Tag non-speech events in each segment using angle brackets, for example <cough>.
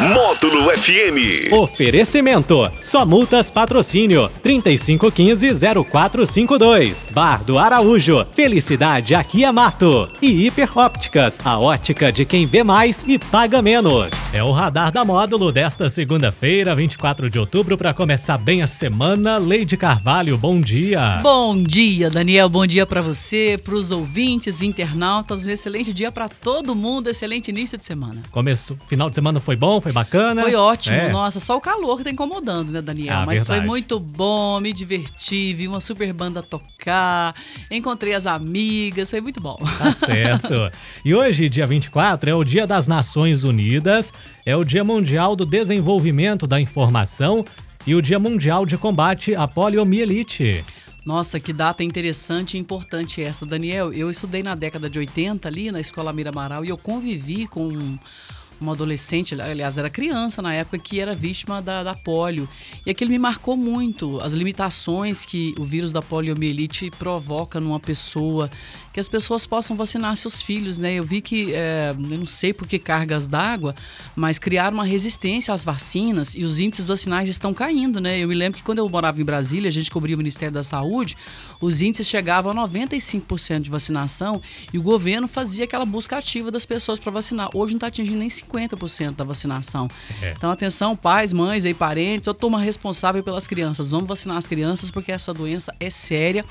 Módulo FM. Oferecimento. Só multas patrocínio 3515-0452. Bar do Araújo. Felicidade aqui é mato. E Hiper Ópticas. A ótica de quem vê mais e paga menos. É o radar da módulo desta segunda-feira, 24 de outubro, para começar bem a semana. Leide Carvalho, bom dia. Bom dia, Daniel. Bom dia para você, para os ouvintes, internautas. Um excelente dia para todo mundo. Excelente início de semana. Começo, final de semana foi bom, foi bacana. Foi ótimo. É. Nossa, só o calor que tá incomodando, né, Daniel? Ah, Mas verdade. foi muito bom, me diverti, vi uma super banda tocar, encontrei as amigas, foi muito bom. Tá <laughs> certo. E hoje, dia 24, é o Dia das Nações Unidas, é o Dia Mundial do Desenvolvimento da Informação e o Dia Mundial de Combate à Poliomielite. Nossa, que data interessante e importante essa, Daniel. Eu estudei na década de 80 ali na Escola Mira Amaral e eu convivi com uma adolescente, aliás, era criança na época, que era vítima da, da polio. E aquilo me marcou muito, as limitações que o vírus da poliomielite provoca numa pessoa, que as pessoas possam vacinar seus filhos, né? Eu vi que, é, eu não sei por que cargas d'água, mas criaram uma resistência às vacinas e os índices vacinais estão caindo, né? Eu me lembro que quando eu morava em Brasília, a gente cobria o Ministério da Saúde, os índices chegavam a 95% de vacinação e o governo fazia aquela busca ativa das pessoas para vacinar. Hoje não está atingindo nem 50% da vacinação. É. Então, atenção, pais, mães e parentes, eu tomo responsável pelas crianças. Vamos vacinar as crianças porque essa doença é séria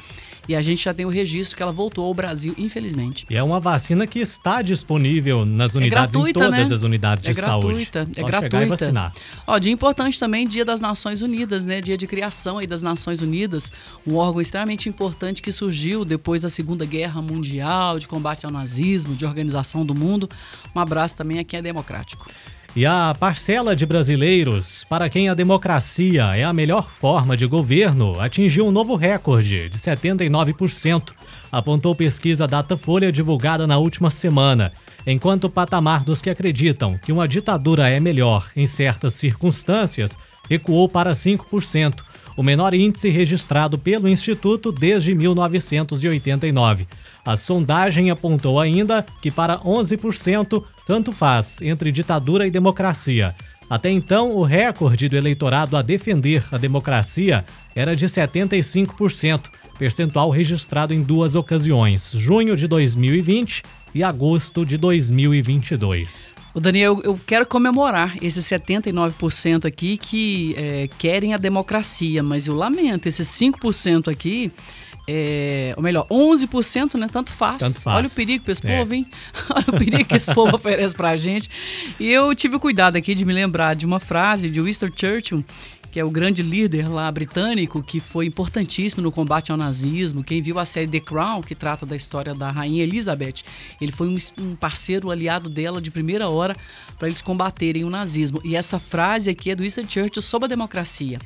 e a gente já tem o registro que ela voltou ao Brasil, infelizmente. E é uma vacina que está disponível nas unidades, gratuita, em todas né? as unidades É de saúde. gratuita, é Pode gratuita. e vacinar. Ó, dia importante também, dia das Nações Unidas, né? Dia de criação aí das Nações Unidas, um órgão extremamente importante que surgiu depois da Segunda Guerra Mundial, de combate ao nazismo, de organização do mundo. Um abraço também aqui é democrático. E a parcela de brasileiros para quem a democracia é a melhor forma de governo atingiu um novo recorde de 79%, apontou pesquisa Datafolha divulgada na última semana. Enquanto o patamar dos que acreditam que uma ditadura é melhor em certas circunstâncias recuou para 5%, o menor índice registrado pelo Instituto desde 1989. A sondagem apontou ainda que para 11% tanto faz entre ditadura e democracia. Até então, o recorde do eleitorado a defender a democracia era de 75%, percentual registrado em duas ocasiões, junho de 2020 e agosto de 2022. O Daniel, eu quero comemorar esses 79% aqui que é, querem a democracia, mas eu lamento, esses 5% aqui, é, ou melhor, 11%, né? Tanto faz. Tanto faz. Olha o perigo que esse É. povo, hein? <laughs> Olha o perigo que esse povo oferece pra gente. E eu tive o cuidado aqui de me lembrar de uma frase de Winston Churchill, que é o grande líder lá britânico, que foi importantíssimo no combate ao nazismo. Quem viu a série The Crown, que trata da história da rainha Elizabeth, ele foi um, um parceiro aliado dela de primeira hora para eles combaterem o nazismo. E essa frase aqui é do Winston Churchill sobre a democracia.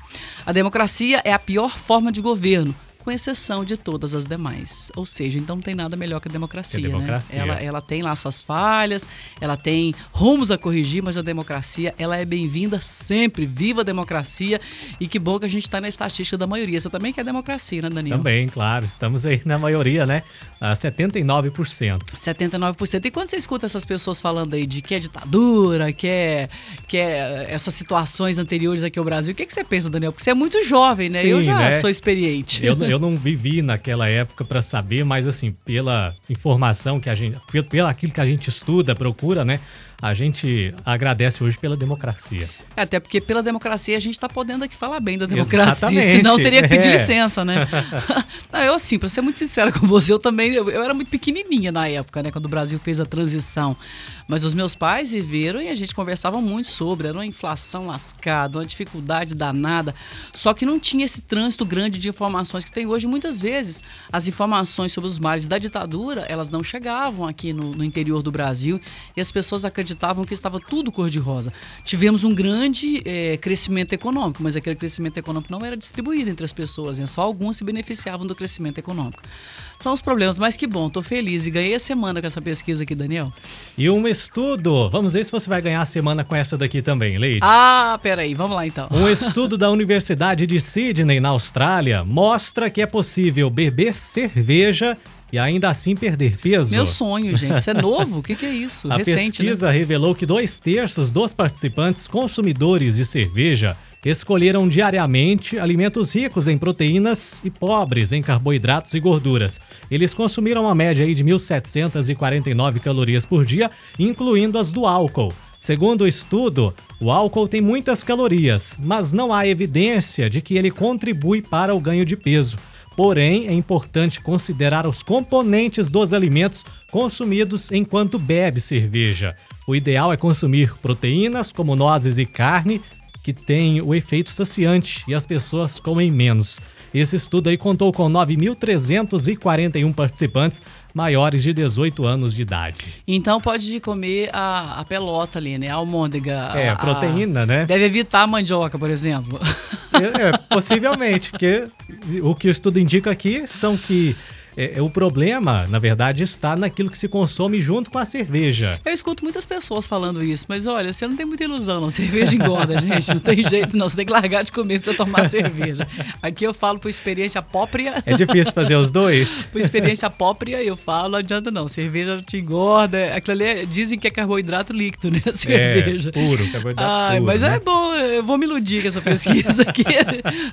A democracia é a pior forma de governo. Com exceção de todas as demais. Ou seja, então não tem nada melhor que a democracia. Que a democracia. Né? Ela, ela tem lá suas falhas, ela tem rumos a corrigir, mas a democracia ela é bem-vinda sempre. Viva a democracia! E que bom que a gente está na estatística da maioria. Você também quer democracia, né, Daniel? Também, claro, estamos aí na maioria, né? A 79%. 79%. E quando você escuta essas pessoas falando aí de que é ditadura, que é, que é essas situações anteriores aqui ao Brasil, o que, que você pensa, Daniel? Porque você é muito jovem, né? Sim, eu já né? sou experiente. Eu, eu não vivi naquela época para saber, mas assim, pela informação que a gente, pelo, aquilo que a gente estuda, procura, né? A gente agradece hoje pela democracia. É, até porque pela democracia a gente tá podendo aqui falar bem da democracia, Exatamente, senão eu teria que pedir é. licença, né? <laughs> Não, eu assim, pra ser muito sincero com você, eu também, eu, eu era muito pequenininha na época, né, quando o Brasil fez a transição. Mas os meus pais viveram e a gente conversava muito sobre, era uma inflação lascada, uma dificuldade danada, só que não tinha esse trânsito grande de informações que tem hoje. Muitas vezes, as informações sobre os males da ditadura, elas não chegavam aqui no, no interior do Brasil e as pessoas acreditavam acreditavam que estava tudo cor-de-rosa. Tivemos um grande é, crescimento econômico, mas aquele crescimento econômico não era distribuído entre as pessoas, né? só alguns se beneficiavam do crescimento econômico. São os problemas, mas que bom, tô feliz e ganhei a semana com essa pesquisa aqui, Daniel. E um estudo, vamos ver se você vai ganhar a semana com essa daqui também, Leide. Ah, peraí, vamos lá então. Um <laughs> estudo da Universidade de Sydney, na Austrália, mostra que é possível beber cerveja e ainda assim perder peso. Meu sonho, gente. Isso é novo? O que, que, é isso? <laughs> A Recente, né? pesquisa né? revelou que dois terços dos participantes consumidores de cerveja escolheram diariamente alimentos ricos em proteínas e pobres em carboidratos e gorduras. Eles consumiram uma média de 1.749 calorias por dia, incluindo as do álcool. Segundo o estudo, o álcool tem muitas calorias, mas não há evidência de que ele contribui para o ganho de peso. Porém, é importante considerar os componentes dos alimentos consumidos enquanto bebe cerveja. O ideal é consumir proteínas como nozes e carne, que têm o efeito saciante e as pessoas comem menos. Esse estudo aí contou com 9.341 participantes maiores de 18 anos de idade. Então pode comer a, a pelota ali, né? A almôndega. É, a proteína, né? Deve evitar a mandioca, por exemplo. É, é, possivelmente, porque o que o estudo indica aqui são que é, é, o problema, na verdade, está naquilo que se consome junto com a cerveja. Eu escuto muitas pessoas falando isso, mas olha, você não tem muita ilusão, não. Cerveja engorda, <laughs> gente. Não tem jeito, não. Você tem que largar de comer para tomar cerveja. Aqui eu falo por experiência própria. É difícil fazer os dois? <laughs> por experiência própria, eu falo, não adianta não. Cerveja te engorda. Aquilo ali é, dizem que é carboidrato líquido, né? <laughs> cerveja. É, puro, carboidrato Ai, puro. Mas né? é bom, eu vou me iludir com essa pesquisa aqui.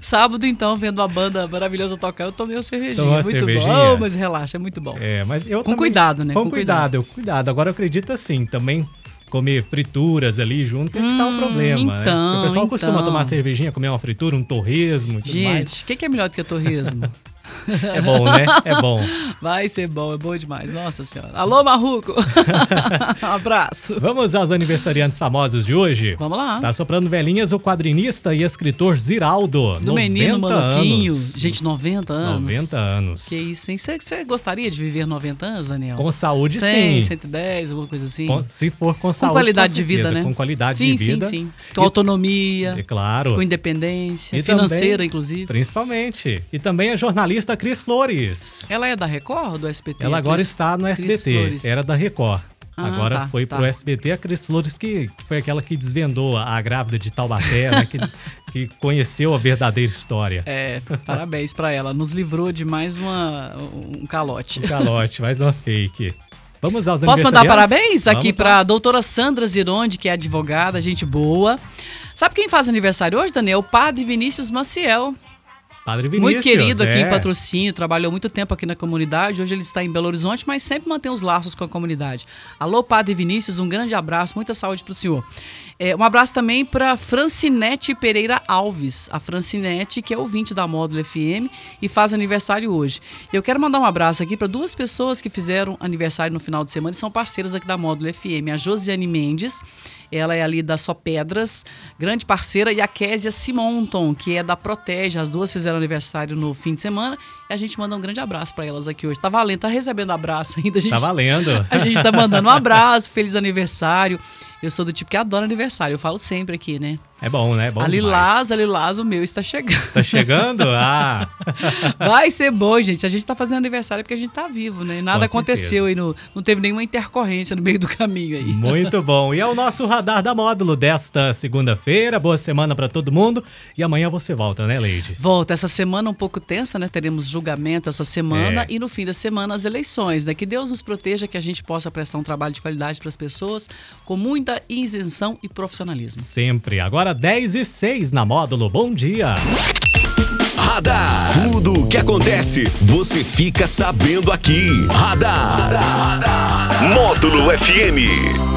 Sábado, então, vendo uma banda maravilhosa tocar, eu tomei uma cervejinha. Tomou muito cervejinha. bom mas relaxa, é muito bom. É, mas eu Com também, cuidado, né? Com, com cuidado, cuidado, cuidado. Agora eu acredito assim, também comer frituras ali junto é que tá o hum, problema, então, né? o pessoal então. costuma tomar cervejinha, comer uma fritura, um torresmo Gente, o que, que é melhor do que torresmo? <laughs> É bom, né? É bom. <laughs> Vai ser bom, é bom demais. Nossa senhora. Alô, Marruco! <laughs> um abraço. Vamos aos aniversariantes famosos de hoje? Vamos lá. Tá soprando velhinhas o quadrinista e escritor Ziraldo. Do menino Maluquinho. Gente, 90 anos. 90 anos. Que isso, hein? Você gostaria de viver 90 anos, Daniel? Com saúde, 100, sim. 110, alguma coisa assim? Com, se for com saúde. Com qualidade com de vida, né? Com qualidade sim, de vida. Sim, sim, Com autonomia. É claro. Com independência. E financeira, também, inclusive. Principalmente. E também a jornalista Cris Flores. Ela é da Record ou do SBT? Ela agora Cris, está no SBT. Era da Record. Ah, agora tá, foi tá. pro SBT a Cris Flores, que, que, foi aquela que desvendou a, grávida de Taubaté, né, que, <laughs> que conheceu a verdadeira história. É, parabéns para ela. Nos livrou de mais uma, um calote. Um calote, mais uma fake. Vamos aos Posso mandar parabéns aqui para a doutora Sandra Zironde, que é advogada, gente boa. Sabe quem faz aniversário hoje, Daniel? O padre Vinícius Maciel. Padre Vinícius, muito querido aqui é. em patrocínio, trabalhou muito tempo aqui na comunidade. Hoje ele está em Belo Horizonte, mas sempre mantém os laços com a comunidade. Alô, Padre Vinícius, um grande abraço, muita saúde para o senhor. É, um abraço também para Francinete Pereira Alves, a Francinete, que é ouvinte da Módulo FM e faz aniversário hoje. Eu quero mandar um abraço aqui para duas pessoas que fizeram aniversário no final de semana e são parceiras aqui da Módulo FM. A Josiane Mendes, ela é ali da Só Pedras, grande parceira, e a Késia Simonton, que é da Protege. As duas fizeram aniversário no fim de semana a gente manda um grande abraço para elas aqui hoje. Tá valendo, tá recebendo abraço ainda. A gente, tá valendo. <laughs> A gente tá mandando um abraço, feliz aniversário. Eu sou do tipo que adora aniversário, eu falo sempre aqui, né? É bom, né? É bom a Lilás, a Lilás, o meu está chegando. Tá chegando? <laughs> Ah! Vai ser bom, gente. A gente tá fazendo aniversário porque a gente tá vivo, né? Nada aconteceu aí, no, não teve nenhuma intercorrência no meio do caminho aí. Muito bom. E é o nosso radar da módulo desta segunda-feira. Boa semana para todo mundo. E amanhã você volta, né, Leide? Volta. Essa semana um pouco tensa, né? Teremos julgamento essa semana É. e no fim da semana as eleições, né? Que Deus nos proteja, que a gente possa prestar um trabalho de qualidade para as pessoas com muita isenção e profissionalismo. Sempre. Agora 10 e 6 na módulo. Bom dia. Radar. Tudo o que acontece, você fica sabendo aqui. Radar. Módulo FM.